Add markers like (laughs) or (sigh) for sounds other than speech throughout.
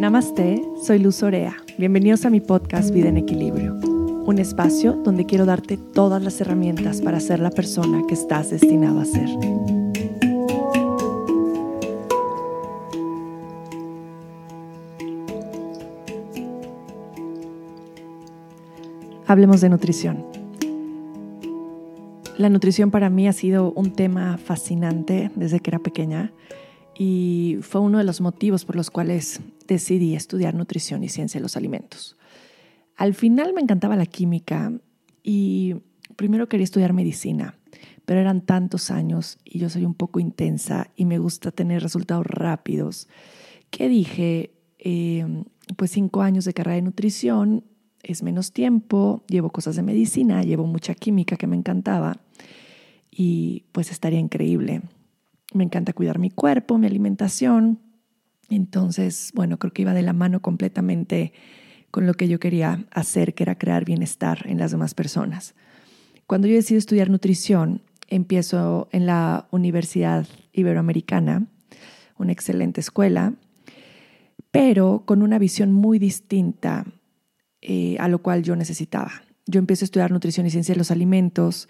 Namaste, soy Luz Orea. Bienvenidos a mi podcast Vida en Equilibrio, un espacio donde quiero darte todas las herramientas para ser la persona que estás destinado a ser. Hablemos de nutrición. La nutrición para mí ha sido un tema fascinante desde que era pequeña y fue uno de los motivos por los cuales decidí estudiar nutrición y ciencia de los alimentos. Al final me encantaba la química y primero quería estudiar medicina, pero eran tantos años y yo soy un poco intensa y me gusta tener resultados rápidos que dije, eh, pues cinco años de carrera de nutrición es menos tiempo, llevo cosas de medicina, llevo mucha química que me encantaba y pues estaría increíble me encanta cuidar mi cuerpo, mi alimentación. Entonces, bueno, creo que iba de la mano completamente con lo que yo quería hacer, que era crear bienestar en las demás personas. Cuando yo decido estudiar nutrición, empiezo en la Universidad Iberoamericana, una excelente escuela, pero con una visión muy distinta eh, a lo cual yo necesitaba. Yo empiezo a estudiar nutrición y ciencia de los alimentos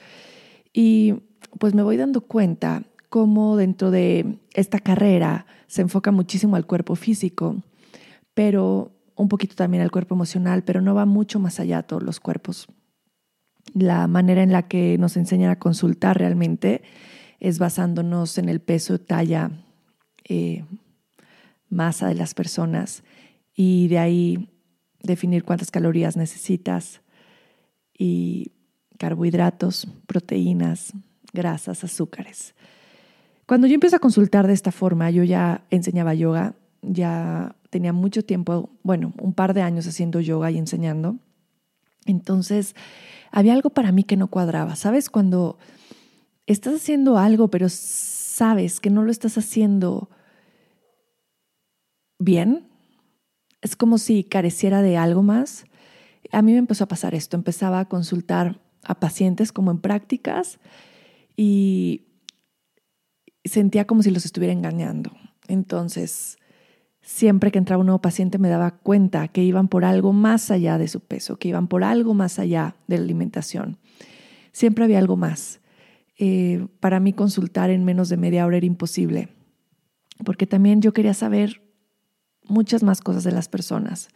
y pues me voy dando cuenta cómo dentro de esta carrera se enfoca muchísimo al cuerpo físico, pero un poquito también al cuerpo emocional, pero no va mucho más allá todos los cuerpos. La manera en la que nos enseñan a consultar realmente es basándonos en el peso, talla, eh, masa de las personas y de ahí definir cuántas calorías necesitas y carbohidratos, proteínas, grasas, azúcares. Cuando yo empiezo a consultar de esta forma, yo ya enseñaba yoga, ya tenía mucho tiempo, bueno, un par de años haciendo yoga y enseñando. Entonces, había algo para mí que no cuadraba. ¿Sabes? Cuando estás haciendo algo, pero sabes que no lo estás haciendo bien, es como si careciera de algo más. A mí me empezó a pasar esto. Empezaba a consultar a pacientes como en prácticas y sentía como si los estuviera engañando. Entonces, siempre que entraba un nuevo paciente me daba cuenta que iban por algo más allá de su peso, que iban por algo más allá de la alimentación. Siempre había algo más. Eh, para mí consultar en menos de media hora era imposible, porque también yo quería saber muchas más cosas de las personas.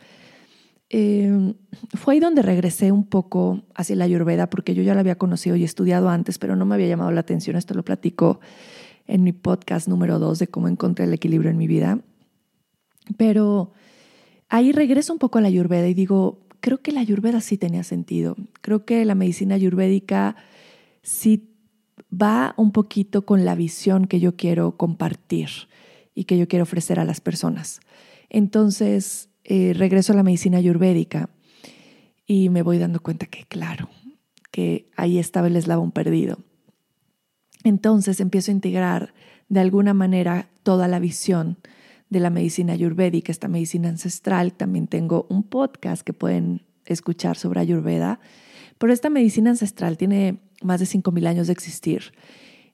Eh, fue ahí donde regresé un poco hacia la ayurveda, porque yo ya la había conocido y estudiado antes, pero no me había llamado la atención. Esto lo platico en mi podcast número dos de cómo encontré el equilibrio en mi vida. Pero ahí regreso un poco a la ayurveda y digo, creo que la ayurveda sí tenía sentido. Creo que la medicina ayurvédica sí va un poquito con la visión que yo quiero compartir y que yo quiero ofrecer a las personas. Entonces, eh, regreso a la medicina ayurvédica y me voy dando cuenta que, claro, que ahí estaba el eslabón perdido. Entonces empiezo a integrar de alguna manera toda la visión de la medicina ayurvédica, esta medicina ancestral. También tengo un podcast que pueden escuchar sobre ayurveda, pero esta medicina ancestral tiene más de 5.000 años de existir.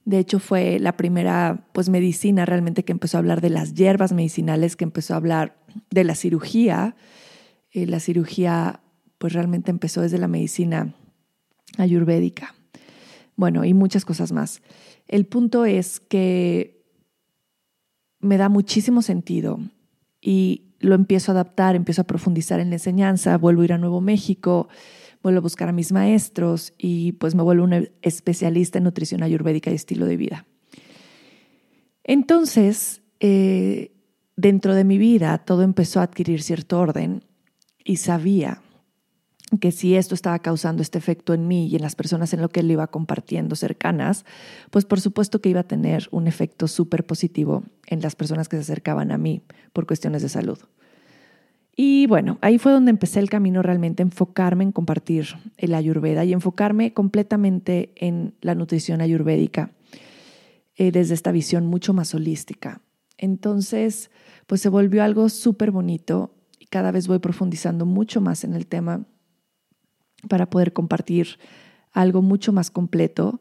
De hecho, fue la primera pues, medicina realmente que empezó a hablar de las hierbas medicinales, que empezó a hablar de la cirugía. Eh, la cirugía pues realmente empezó desde la medicina ayurvédica. Bueno, y muchas cosas más. El punto es que me da muchísimo sentido y lo empiezo a adaptar, empiezo a profundizar en la enseñanza, vuelvo a ir a Nuevo México, vuelvo a buscar a mis maestros y pues me vuelvo una especialista en nutrición ayurvédica y estilo de vida. Entonces, eh, dentro de mi vida todo empezó a adquirir cierto orden y sabía que si esto estaba causando este efecto en mí y en las personas en lo que él iba compartiendo cercanas, pues por supuesto que iba a tener un efecto súper positivo en las personas que se acercaban a mí por cuestiones de salud. Y bueno, ahí fue donde empecé el camino realmente, enfocarme en compartir el ayurveda y enfocarme completamente en la nutrición ayurvédica eh, desde esta visión mucho más holística. Entonces, pues se volvió algo súper bonito y cada vez voy profundizando mucho más en el tema para poder compartir algo mucho más completo.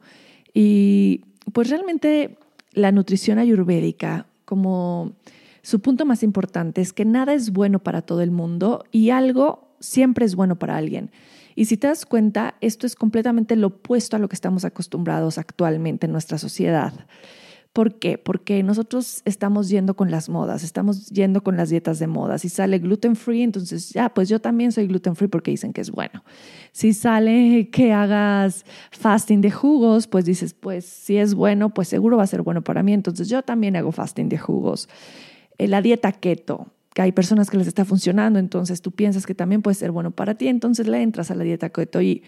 Y pues realmente la nutrición ayurvédica, como su punto más importante es que nada es bueno para todo el mundo y algo siempre es bueno para alguien. Y si te das cuenta, esto es completamente lo opuesto a lo que estamos acostumbrados actualmente en nuestra sociedad. ¿Por qué? Porque nosotros estamos yendo con las modas, estamos yendo con las dietas de moda. Si sale gluten free, entonces ya, pues yo también soy gluten free porque dicen que es bueno. Si sale que hagas fasting de jugos, pues dices, pues si es bueno, pues seguro va a ser bueno para mí. Entonces yo también hago fasting de jugos. Eh, la dieta keto, que hay personas que les está funcionando, entonces tú piensas que también puede ser bueno para ti, entonces le entras a la dieta keto. Y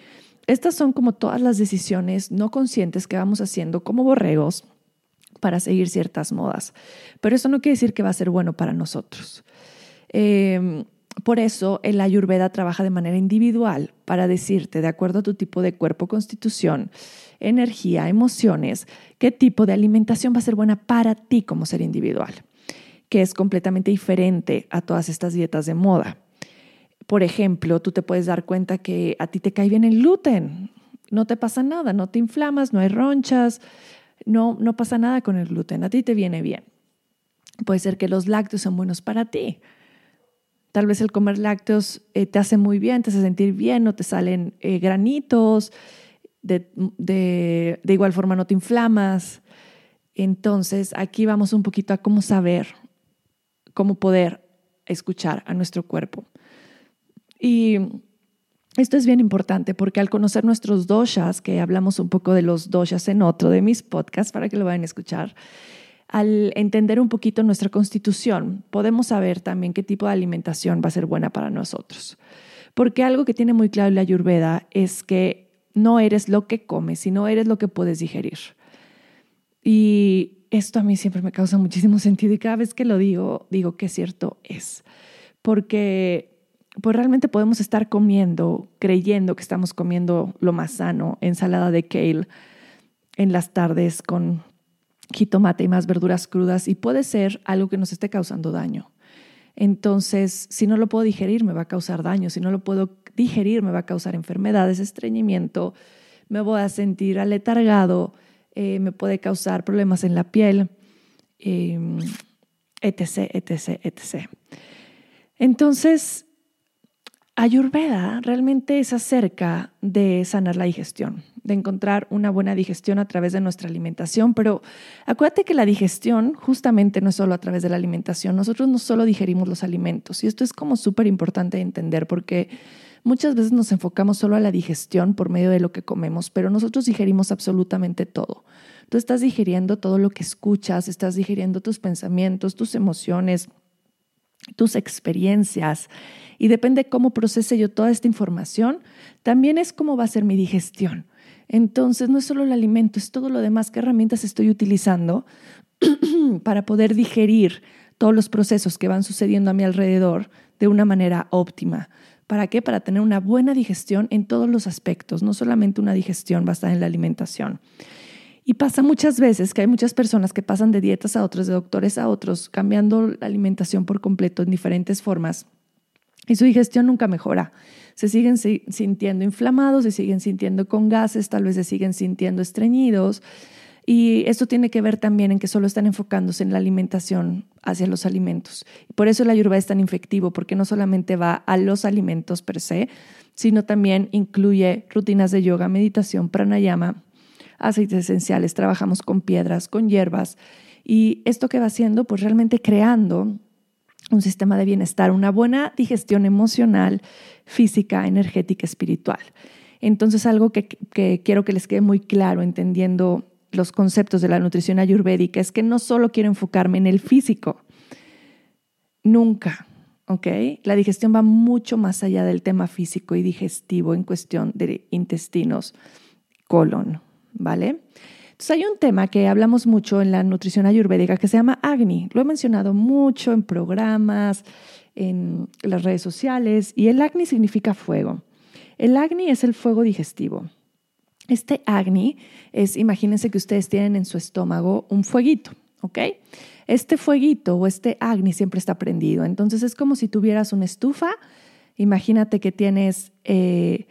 estas son como todas las decisiones no conscientes que vamos haciendo como borregos para seguir ciertas modas. Pero eso no quiere decir que va a ser bueno para nosotros. Em, por eso el ayurveda trabaja de manera individual para decirte, de acuerdo a tu tipo de cuerpo, constitución, energía, emociones, qué tipo de alimentación va a ser buena para ti como ser individual, que es completamente diferente a todas estas dietas de moda. Por ejemplo, tú te puedes dar cuenta que a ti te cae bien el gluten, no te pasa nada, no te inflamas, no hay ronchas, no, no pasa nada con el gluten, a ti te viene bien. Puede ser que los lácteos son buenos para ti. Tal vez el comer lácteos eh, te hace muy bien, te hace sentir bien, no te salen eh, granitos, de, de, de igual forma no te inflamas. Entonces, aquí vamos un poquito a cómo saber, cómo poder escuchar a nuestro cuerpo. Y esto es bien importante porque al conocer nuestros doshas, que hablamos un poco de los doshas en otro de mis podcasts para que lo vayan a escuchar, al entender un poquito nuestra constitución, podemos saber también qué tipo de alimentación va a ser buena para nosotros. Porque algo que tiene muy claro la Ayurveda es que no eres lo que comes, sino eres lo que puedes digerir. Y esto a mí siempre me causa muchísimo sentido y cada vez que lo digo, digo que cierto es. Porque pues realmente podemos estar comiendo, creyendo que estamos comiendo lo más sano, ensalada de kale en las tardes con jitomate y más verduras crudas y puede ser algo que nos esté causando daño. Entonces, si no lo puedo digerir, me va a causar daño. Si no lo puedo digerir, me va a causar enfermedades, estreñimiento, me voy a sentir aletargado, eh, me puede causar problemas en la piel, eh, etc., etc., etc. Entonces, Ayurveda realmente es acerca de sanar la digestión, de encontrar una buena digestión a través de nuestra alimentación, pero acuérdate que la digestión justamente no es solo a través de la alimentación, nosotros no solo digerimos los alimentos y esto es como súper importante de entender porque muchas veces nos enfocamos solo a la digestión por medio de lo que comemos, pero nosotros digerimos absolutamente todo. Tú estás digiriendo todo lo que escuchas, estás digiriendo tus pensamientos, tus emociones, tus experiencias y depende cómo procese yo toda esta información, también es cómo va a ser mi digestión. Entonces, no es solo el alimento, es todo lo demás, qué herramientas estoy utilizando (clears throat) para poder digerir todos los procesos que van sucediendo a mi alrededor de una manera óptima. ¿Para qué? Para tener una buena digestión en todos los aspectos, no solamente una digestión basada en la alimentación. Y pasa muchas veces que hay muchas personas que pasan de dietas a otras, de doctores a otros, cambiando la alimentación por completo en diferentes formas. Y su digestión nunca mejora. Se siguen sintiendo inflamados, se siguen sintiendo con gases, tal vez se siguen sintiendo estreñidos. Y esto tiene que ver también en que solo están enfocándose en la alimentación hacia los alimentos. Por eso la ayurveda es tan infectivo, porque no solamente va a los alimentos per se, sino también incluye rutinas de yoga, meditación, pranayama, aceites esenciales, trabajamos con piedras, con hierbas. Y esto que va haciendo, pues realmente creando un sistema de bienestar, una buena digestión emocional, física, energética, espiritual. Entonces, algo que, quiero que les quede muy claro entendiendo los conceptos de la nutrición ayurvédica es que no solo quiero enfocarme en el físico, nunca, ¿ok? La digestión va mucho más allá del tema físico y digestivo en cuestión de intestinos, colon, ¿vale? Entonces hay un tema que hablamos mucho en la nutrición ayurvédica que se llama Agni. Lo he mencionado mucho en programas, en las redes sociales, y el Agni significa fuego. El Agni es el fuego digestivo. Este Agni es, imagínense que ustedes tienen en su estómago un fueguito, ¿ok? Este fueguito o este Agni siempre está prendido. Entonces es como si tuvieras una estufa. Imagínate que tienes... Eh,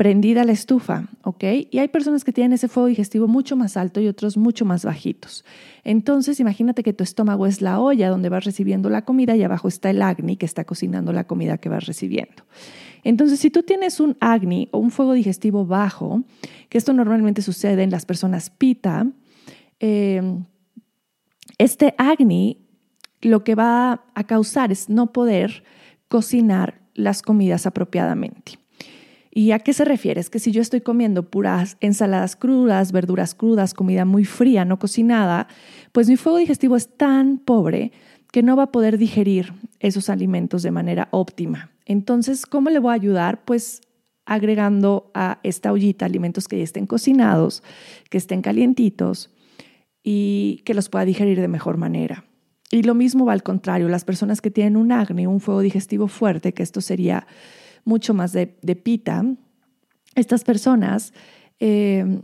prendida la estufa, ¿ok? Y hay personas que tienen ese fuego digestivo mucho más alto y otros mucho más bajitos. Entonces, imagínate que tu estómago es la olla donde vas recibiendo la comida y abajo está el agni que está cocinando la comida que vas recibiendo. Entonces, si tú tienes un agni o un fuego digestivo bajo, que esto normalmente sucede en las personas pita, em, este agni lo que va a causar es no poder cocinar las comidas apropiadamente. ¿Y a qué se refiere? Es que si yo estoy comiendo puras ensaladas crudas, verduras crudas, comida muy fría, no cocinada, pues mi fuego digestivo es tan pobre que no va a poder digerir esos alimentos de manera óptima. Entonces, ¿cómo le voy a ayudar? Pues agregando a esta ollita alimentos que ya estén cocinados, que estén calientitos y que los pueda digerir de mejor manera. Y lo mismo va al contrario, las personas que tienen un acné, un fuego digestivo fuerte, que esto sería mucho más de, pita, estas personas eh,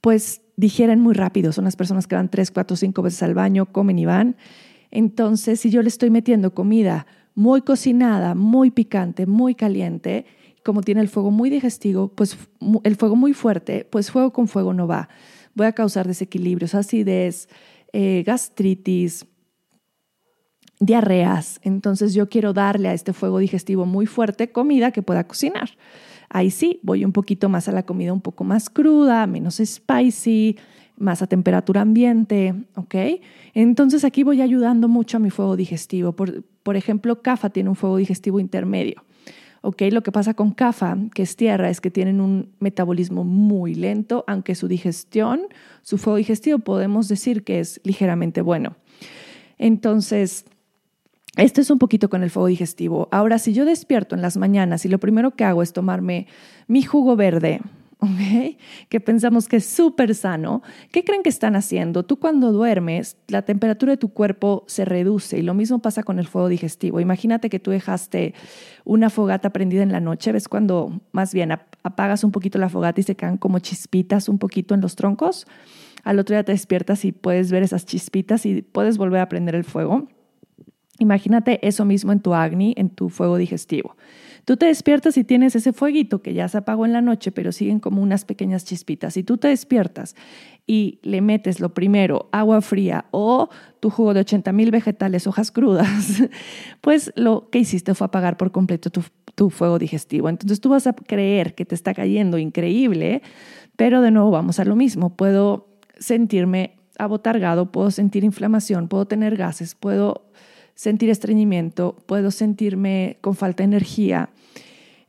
pues digieren muy rápido, son las personas que van tres, cuatro, cinco veces al baño, comen y van. Entonces, si yo le estoy metiendo comida muy cocinada, muy picante, muy caliente, como tiene el fuego muy digestivo, pues el fuego muy fuerte, pues fuego con fuego no va. Voy a causar desequilibrios, acidez, eh, gastritis, diarreas. Entonces yo quiero darle a este fuego digestivo muy fuerte comida que pueda cocinar. Ahí sí, voy un poquito más a la comida un poco más cruda, menos spicy, más a temperatura ambiente, ¿ok? Entonces aquí voy ayudando mucho a mi fuego digestivo. Por, por ejemplo, CAFA tiene un fuego digestivo intermedio. ¿ok? Lo que pasa con CAFA, que es tierra, es que tienen un metabolismo muy lento, aunque su digestión, su fuego digestivo podemos decir que es ligeramente bueno. Entonces, esto es un poquito con el fuego digestivo. Ahora, si yo despierto en las mañanas y lo primero que hago es tomarme mi jugo verde, (laughs) que pensamos que es súper sano, ¿qué creen que están haciendo? Tú cuando duermes, la temperatura de tu cuerpo se reduce y lo mismo pasa con el fuego digestivo. Imagínate que tú dejaste una fogata prendida en la noche, ¿ves cuando más bien apagas un poquito la fogata y se quedan como chispitas un poquito en los troncos? Al otro día te despiertas y puedes ver esas chispitas y puedes volver a prender el fuego. Imagínate eso mismo en tu agni, en tu fuego digestivo. Tú te despiertas y tienes ese fueguito que ya se apagó en la noche, pero siguen como unas pequeñas chispitas. Si tú te despiertas y le metes lo primero agua fría o tu jugo de 80 mil vegetales, hojas crudas, (laughs) pues lo que hiciste fue apagar por completo tu, tu fuego digestivo. Entonces tú vas a creer que te está cayendo increíble, pero de nuevo vamos a lo mismo. Puedo sentirme abotargado, puedo sentir inflamación, puedo tener gases, puedo sentir estreñimiento, puedo sentirme con falta de energía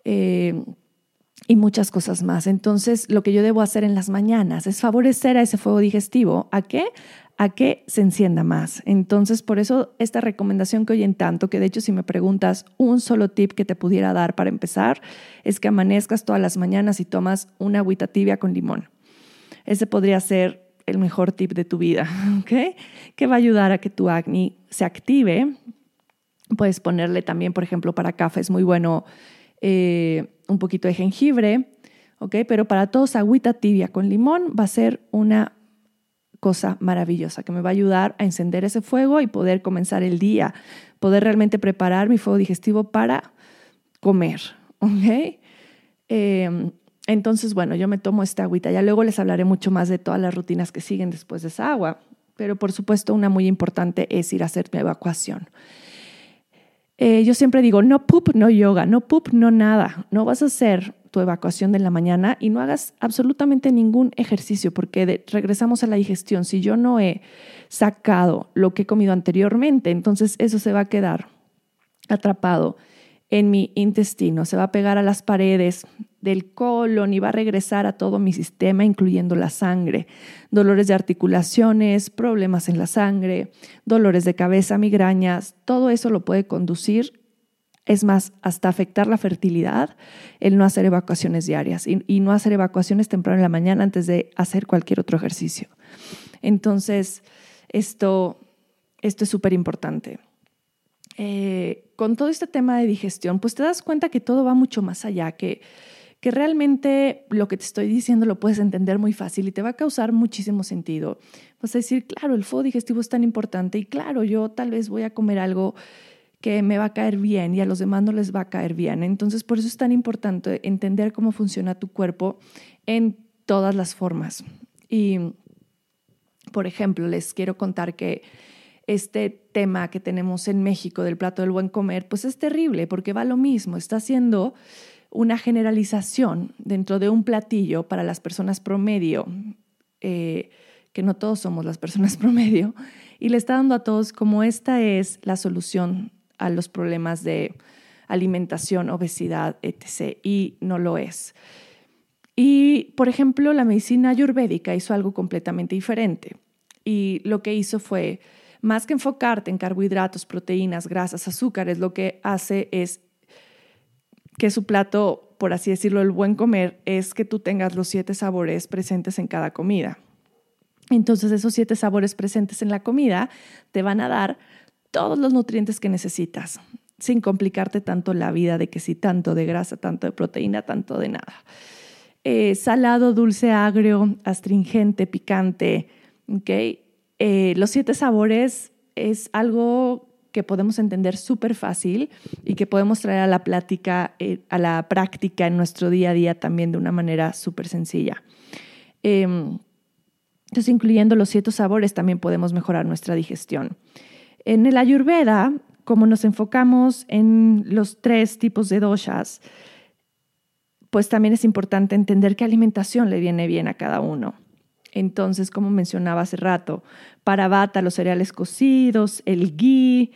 eh, y muchas cosas más. Entonces, lo que yo debo hacer en las mañanas es favorecer a ese fuego digestivo. ¿A qué? A que se encienda más. Entonces, por eso esta recomendación que oyen tanto, que de hecho si me preguntas un solo tip que te pudiera dar para empezar, es que amanezcas todas las mañanas y tomas una agüita tibia con limón. Ese podría ser el mejor tip de tu vida, (laughs) ¿ok? Que va a ayudar a que tu acné se active. Puedes ponerle también, por ejemplo, para café es muy bueno eh, un poquito de jengibre, ¿ok? Pero para todos, agüita tibia con limón va a ser una cosa maravillosa que me va a ayudar a encender ese fuego y poder comenzar el día, poder realmente preparar mi fuego digestivo para comer, ¿ok? Eh, entonces, bueno, yo me tomo esta agüita. Ya luego les hablaré mucho más de todas las rutinas que siguen después de esa agua. Pero por supuesto, una muy importante es ir a hacer mi evacuación. Eh, yo siempre digo, no poop, no yoga, no poop, no nada. No vas a hacer tu evacuación de la mañana y no hagas absolutamente ningún ejercicio porque regresamos a la digestión. Si yo no he sacado lo que he comido anteriormente, entonces eso se va a quedar atrapado en mi intestino, se va a pegar a las paredes del colon y va a regresar a todo mi sistema, incluyendo la sangre. Dolores de articulaciones, problemas en la sangre, dolores de cabeza, migrañas, todo eso lo puede conducir, es más, hasta afectar la fertilidad, el no hacer evacuaciones diarias y, no hacer evacuaciones temprano en la mañana antes de hacer cualquier otro ejercicio. Entonces, esto, esto es súper importante. Eh, con todo este tema de digestión, pues te das cuenta que todo va mucho más allá, que, que realmente lo que te estoy diciendo lo puedes entender muy fácil y te va a causar muchísimo sentido. Vas a decir, claro, el fuego digestivo es tan importante y claro, yo tal vez voy a comer algo que me va a caer bien y a los demás no les va a caer bien. Entonces, por eso es tan importante entender cómo funciona tu cuerpo en todas las formas. Y, por ejemplo, les quiero contar que este tema que tenemos en México del plato del buen comer, pues es terrible porque va lo mismo, está haciendo una generalización dentro de un platillo para las personas promedio, eh, que no todos somos las personas (laughs) promedio, y le está dando a todos como esta es la solución a los problemas de alimentación, obesidad, etc. Y no lo es. Y, por ejemplo, la medicina ayurvédica hizo algo completamente diferente. Y lo que hizo fue, más que enfocarte en carbohidratos, proteínas, grasas, azúcares, lo que hace es que su plato, por así decirlo, el buen comer, es que tú tengas los siete sabores presentes en cada comida. Entonces, esos siete sabores presentes en la comida te van a dar todos los nutrientes que necesitas, sin complicarte tanto la vida de que si tanto de grasa, tanto de proteína, tanto de nada. Eh, salado, dulce, agrio, astringente, picante. ¿okay? Eh, los siete sabores es algo que podemos entender súper fácil y que podemos traer a la plática, eh, a la práctica en nuestro día a día también de una manera súper sencilla. Em, entonces, incluyendo los siete sabores, también podemos mejorar nuestra digestión. En el Ayurveda, como nos enfocamos en los tres tipos de doshas, pues también es importante entender qué alimentación le viene bien a cada uno. Entonces, como mencionaba hace rato, para bata los cereales cocidos, el ghee,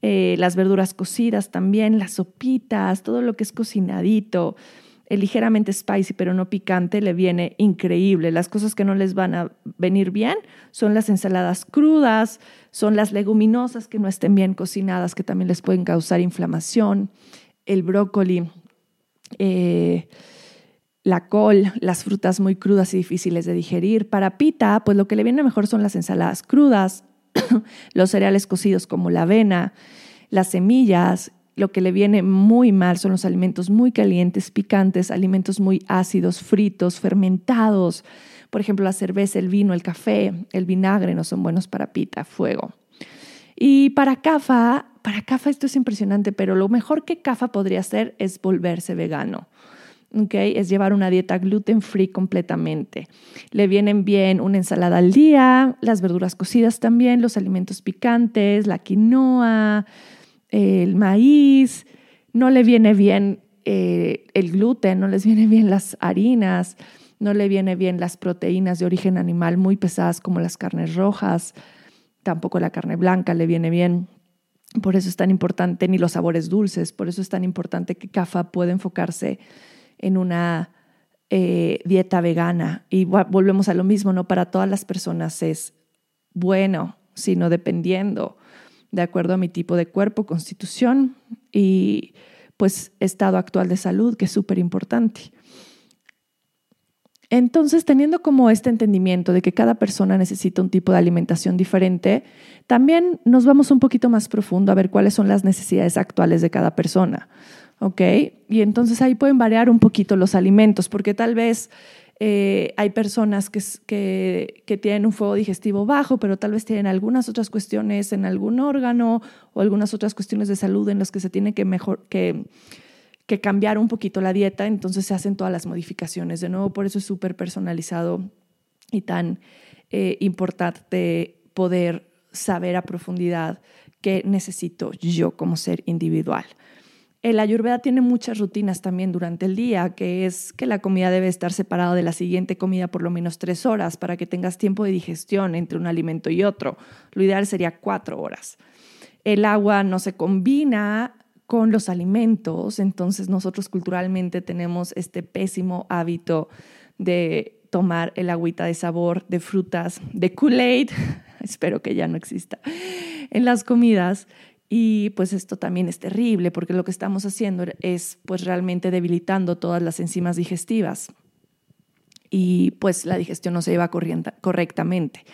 eh, las verduras cocidas también, las sopitas, todo lo que es cocinadito, ligeramente spicy pero no picante le viene increíble. Las cosas que no les van a venir bien son las ensaladas crudas, son las leguminosas que no estén bien cocinadas, que también les pueden causar inflamación, el brócoli, eh, la col, las frutas muy crudas y difíciles de digerir. Para pita, pues lo que le viene mejor son las ensaladas crudas, (clears throat) los cereales cocidos como la avena, las semillas lo que le viene muy mal son los alimentos muy calientes, picantes, alimentos muy ácidos, fritos, fermentados. Por ejemplo, la cerveza, el vino, el café, el vinagre no son buenos para pita, fuego. Y para CAFA, para CAFA esto es impresionante, pero lo mejor que CAFA podría hacer es volverse vegano. Okay, es llevar una dieta gluten free completamente. Le vienen bien una ensalada al día, las verduras cocidas también, los alimentos picantes, la quinoa, el maíz, no le viene bien eh, el gluten, no les viene bien las harinas, no le viene bien las proteínas de origen animal muy pesadas como las carnes rojas, tampoco la carne blanca le viene bien. Por eso es tan importante, ni los sabores dulces, por eso es tan importante que CAFA pueda enfocarse en una eh, dieta vegana. Y volvemos a lo mismo, no para todas las personas es bueno, sino dependiendo de acuerdo a mi tipo de cuerpo, constitución y pues estado actual de salud, que es súper importante. Entonces, teniendo como este entendimiento de que cada persona necesita un tipo de alimentación diferente, también nos vamos un poquito más profundo a ver cuáles son las necesidades actuales de cada persona. ¿Ok? Y entonces ahí pueden variar un poquito los alimentos, porque tal vez eh, hay personas que, que, tienen un fuego digestivo bajo, pero tal vez tienen algunas otras cuestiones en algún órgano o algunas otras cuestiones de salud en las que se tiene que, mejor, que, que cambiar un poquito la dieta, entonces se hacen todas las modificaciones. De nuevo, por eso es súper personalizado y tan eh, importante poder saber a profundidad qué necesito yo como ser individual. El ayurveda tiene muchas rutinas también durante el día, que es que la comida debe estar separada de la siguiente comida por lo menos tres horas para que tengas tiempo de digestión entre un alimento y otro. Lo ideal sería cuatro horas. El agua no se combina con los alimentos, entonces nosotros culturalmente tenemos este pésimo hábito de tomar el agüita de sabor de frutas, de Kool-Aid, (laughs) espero que ya no exista, en las comidas y pues esto también es terrible porque lo que estamos haciendo es pues realmente debilitando todas las enzimas digestivas y pues la digestión no se lleva correctamente.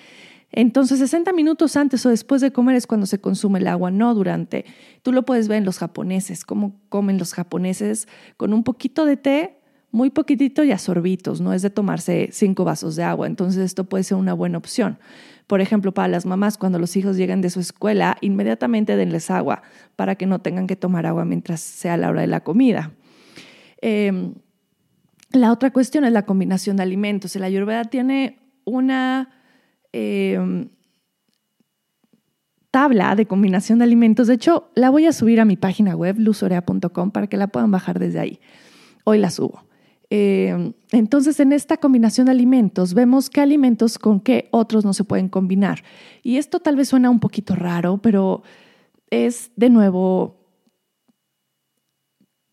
Entonces 60 minutos antes o después de comer es cuando se consume el agua, no durante. Tú lo puedes ver en los japoneses, cómo comen los japoneses con un poquito de té, muy poquitito y a no es de tomarse cinco vasos de agua. Entonces esto puede ser una buena opción. Por ejemplo, para las mamás, cuando los hijos lleguen de su escuela, inmediatamente denles agua para que no tengan que tomar agua mientras sea la hora de la comida. Em, la otra cuestión es la combinación de alimentos. La ayurveda tiene una em, tabla de combinación de alimentos. De hecho, la voy a subir a mi página web, luzorea.com, para que la puedan bajar desde ahí. Hoy la subo. Eh, entonces, en esta combinación de alimentos, vemos qué alimentos con qué otros no se pueden combinar. Y esto tal vez suena un poquito raro, pero es de nuevo,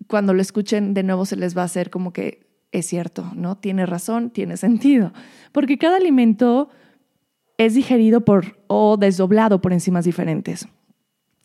cuando lo escuchen de nuevo se les va a hacer como que es cierto, ¿no? Tiene razón, tiene (laughs) sentido. Porque cada alimento es digerido por o desdoblado por enzimas diferentes.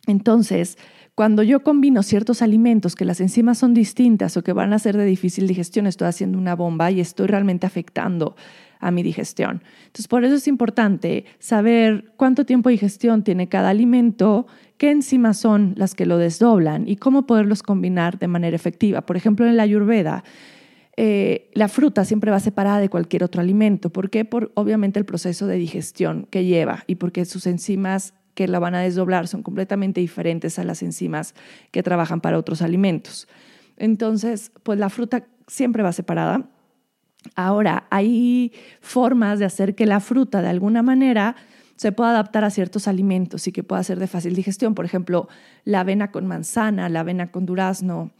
Entonces, cuando yo combino ciertos alimentos que las enzimas son distintas o que van a ser de difícil digestión, estoy haciendo una bomba y estoy realmente afectando a mi digestión. Entonces, por eso es importante saber cuánto tiempo de digestión tiene cada alimento, qué enzimas son las que lo desdoblan y cómo poderlos combinar de manera efectiva. Por ejemplo, en la ayurveda, eh, la fruta siempre va separada de cualquier otro alimento. ¿Por qué? Por obviamente el proceso de digestión que lleva y porque sus enzimas que la van a desdoblar son completamente diferentes a las enzimas que trabajan para otros alimentos. Entonces, pues la fruta siempre va separada. Ahora, hay formas de hacer que la fruta de alguna manera se pueda adaptar a ciertos alimentos y que pueda ser de fácil digestión. Por ejemplo, la avena con manzana, la avena con durazno.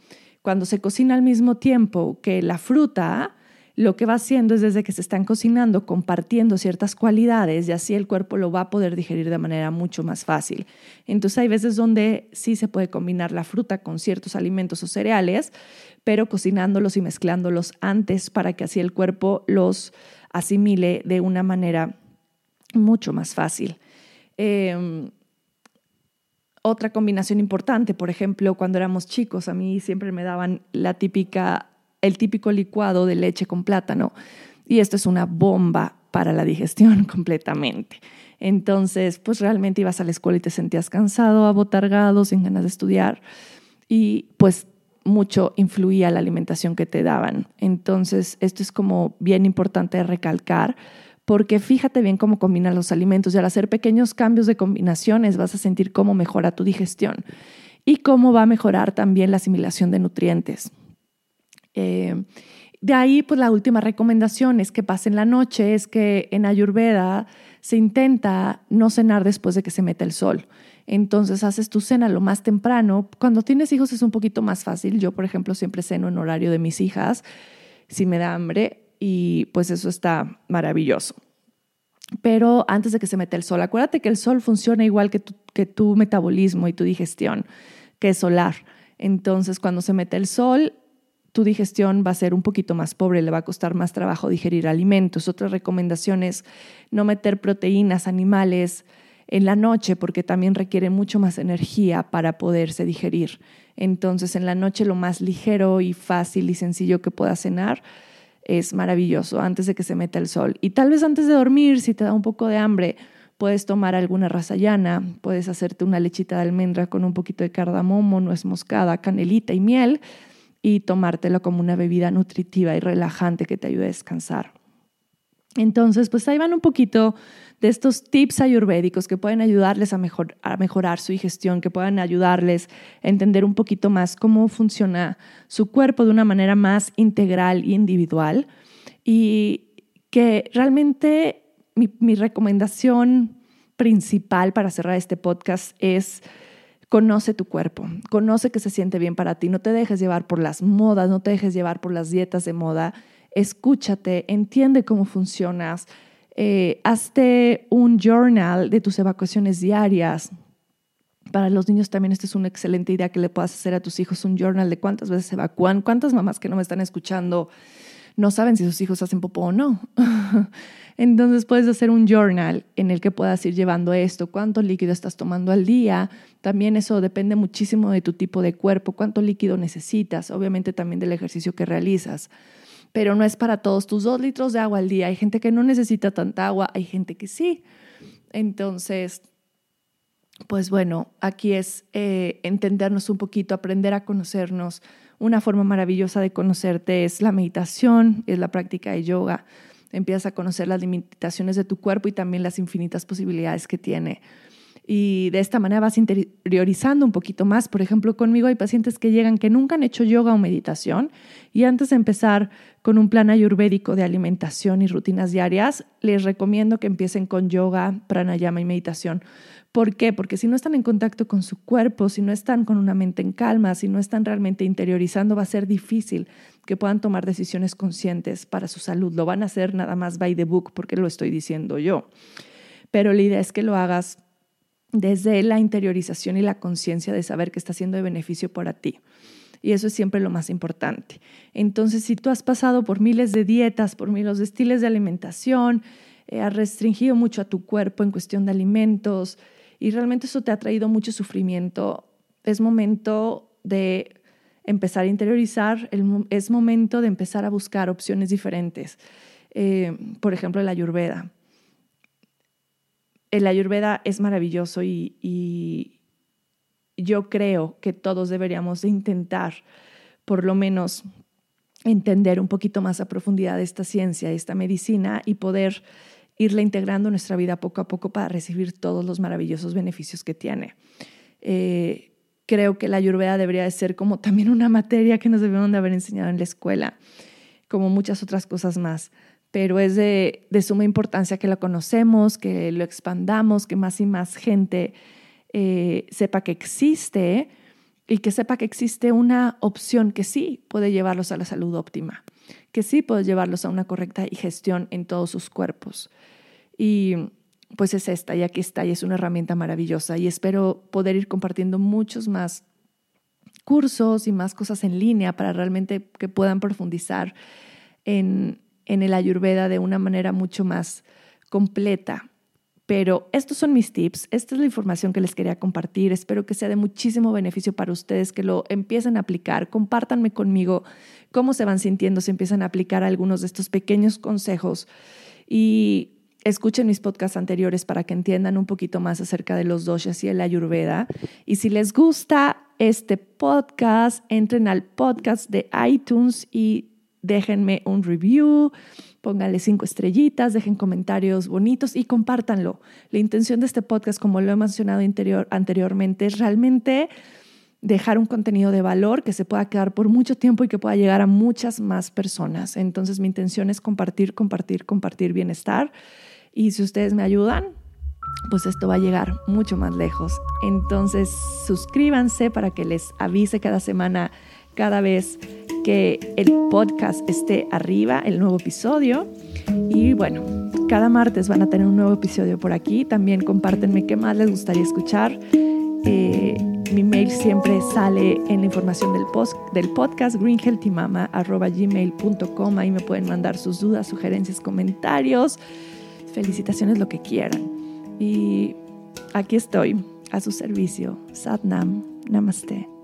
Cuando se cocina al mismo tiempo que la fruta, lo que va haciendo es desde que se están cocinando, compartiendo ciertas cualidades y así el cuerpo lo va a poder digerir de manera mucho más fácil. Entonces hay veces donde sí se puede combinar la fruta con ciertos alimentos o cereales, pero cocinándolos y mezclándolos antes para que así el cuerpo los asimile de una manera mucho más fácil. Em, otra combinación importante, por ejemplo, cuando éramos chicos, a mí siempre me daban la típica el típico licuado de leche con plátano. Y esto es una bomba para la digestión (laughs) completamente. Entonces, pues realmente ibas a la escuela y te sentías cansado, abotargado, sin ganas de estudiar. Y pues mucho influía la alimentación que te daban. Entonces, esto es como bien importante recalcar, porque fíjate bien cómo combinan los alimentos y al hacer pequeños cambios de combinaciones vas a sentir cómo mejora tu digestión y cómo va a mejorar también la asimilación de nutrientes. Eh, de ahí, pues la última recomendación es que pasen la noche, es que en Ayurveda se intenta no cenar después de que se meta el sol. Entonces haces tu cena lo más temprano. Cuando tienes hijos es un poquito más fácil. Yo, por ejemplo, siempre ceno en horario de mis hijas, si me da hambre, y pues eso está maravilloso. Pero antes de que se meta el sol, acuérdate que el sol funciona igual que tu, que tu metabolismo y tu digestión, que es solar. Entonces, cuando se mete el sol, tu digestión va a ser un poquito más pobre, le va a costar más trabajo digerir alimentos. Otra recomendación es no meter proteínas animales en la noche porque también requiere mucho más energía para poderse digerir. Entonces en la noche lo más ligero y fácil y sencillo que puedas cenar es maravilloso antes de que se meta el sol. Y tal vez antes de dormir, si te da un poco de hambre, puedes tomar alguna raza llana, puedes hacerte una lechita de almendra con un poquito de cardamomo, nuez moscada, canelita y miel y tomártelo como una bebida nutritiva y relajante que te ayude a descansar. Entonces, pues ahí van un poquito de estos tips ayurvédicos que pueden ayudarles a, a, mejorar su digestión, que puedan ayudarles a entender un poquito más cómo funciona su cuerpo de una manera más integral y individual. Y que realmente mi, mi recomendación principal para cerrar este podcast es Conoce tu cuerpo, conoce que se siente bien para ti, no te dejes llevar por las modas, no te dejes llevar por las dietas de moda, escúchate, entiende cómo funcionas, eh, hazte un journal de tus evacuaciones diarias. Para los niños también esta es una excelente idea que le puedas hacer a tus hijos un journal de cuántas veces evacúan, cuántas mamás que no me están escuchando no saben si sus hijos hacen popó o no. (laughs) Entonces puedes hacer un journal en el que puedas ir llevando esto, cuánto líquido estás tomando al día. También eso depende muchísimo de tu tipo de cuerpo, cuánto líquido necesitas, obviamente también del ejercicio que realizas. Pero no es para todos tus dos litros de agua al día. Hay gente que no necesita tanta agua, hay gente que sí. Entonces, pues bueno, aquí es eh, entendernos un poquito, aprender a conocernos, Una forma maravillosa de conocerte es la meditación, es la práctica de yoga. Empiezas a conocer las limitaciones de tu cuerpo y también las infinitas posibilidades que tiene y de esta manera vas interiorizando un poquito más. Por ejemplo, conmigo hay pacientes que llegan que nunca han hecho yoga o meditación y antes de empezar con un plan ayurvédico de alimentación y rutinas diarias, les recomiendo que empiecen con yoga, pranayama y meditación. ¿Por qué? Porque si no están en contacto con su cuerpo, si no están con una mente en calma, si no están realmente interiorizando, va a ser difícil que puedan tomar decisiones conscientes para su salud. Lo van a hacer nada más by the book porque lo estoy diciendo yo. Pero la idea es que lo hagas desde la interiorización y la conciencia de saber que está siendo de beneficio para ti. Y eso es siempre lo más importante. Entonces, si tú has pasado por miles de dietas, por miles de estilos de alimentación, eh, has restringido mucho a tu cuerpo en cuestión de alimentos y realmente eso te ha traído mucho sufrimiento, es momento de empezar a interiorizar, es momento de empezar a buscar opciones diferentes. Eh, por ejemplo, la ayurveda el ayurveda es maravilloso y, yo creo que todos deberíamos de intentar por lo menos entender un poquito más a profundidad esta ciencia, esta medicina y poder irla integrando nuestra vida poco a poco para recibir todos los maravillosos beneficios que tiene. Eh, creo que la ayurveda debería de ser como también una materia que nos debemos de haber enseñado en la escuela, como muchas otras cosas más pero es de, suma importancia que lo conocemos, que lo expandamos, que más y más gente eh, sepa que existe y que sepa que existe una opción que sí puede llevarlos a la salud óptima, que sí puede llevarlos a una correcta gestión en todos sus cuerpos. Y pues es esta, y aquí está, y es una herramienta maravillosa. Y espero poder ir compartiendo muchos más cursos y más cosas en línea para realmente que puedan profundizar en, en el ayurveda de una manera mucho más completa. Pero estos son mis tips, esta es la información que les quería compartir. Espero que sea de muchísimo beneficio para ustedes, que lo empiecen a aplicar. Compártanme conmigo cómo se van sintiendo si empiezan a aplicar algunos de estos pequeños consejos. Y escuchen mis podcasts anteriores para que entiendan un poquito más acerca de los doshas y el ayurveda. Y si les gusta este podcast, entren al podcast de iTunes y déjenme un review, pónganle cinco estrellitas, dejen comentarios bonitos y compártanlo. La intención de este podcast, como lo he mencionado anteriormente, es realmente dejar un contenido de valor que se pueda quedar por mucho tiempo y que pueda llegar a muchas más personas. Entonces mi intención es compartir, compartir, compartir bienestar. Y si ustedes me ayudan, pues esto va a llegar mucho más lejos. Entonces suscríbanse para que les avise cada semana, cada vez que el podcast esté arriba, el nuevo episodio. Y bueno, cada martes van a tener un nuevo episodio por aquí. También compártenme qué más les gustaría escuchar. Eh, mi mail siempre sale en la información del, post, del podcast greenhealthymama.gmail.com. Ahí me pueden mandar sus dudas, sugerencias, comentarios, felicitaciones, lo que quieran. Y aquí estoy, a su servicio. Satnam. Namaste.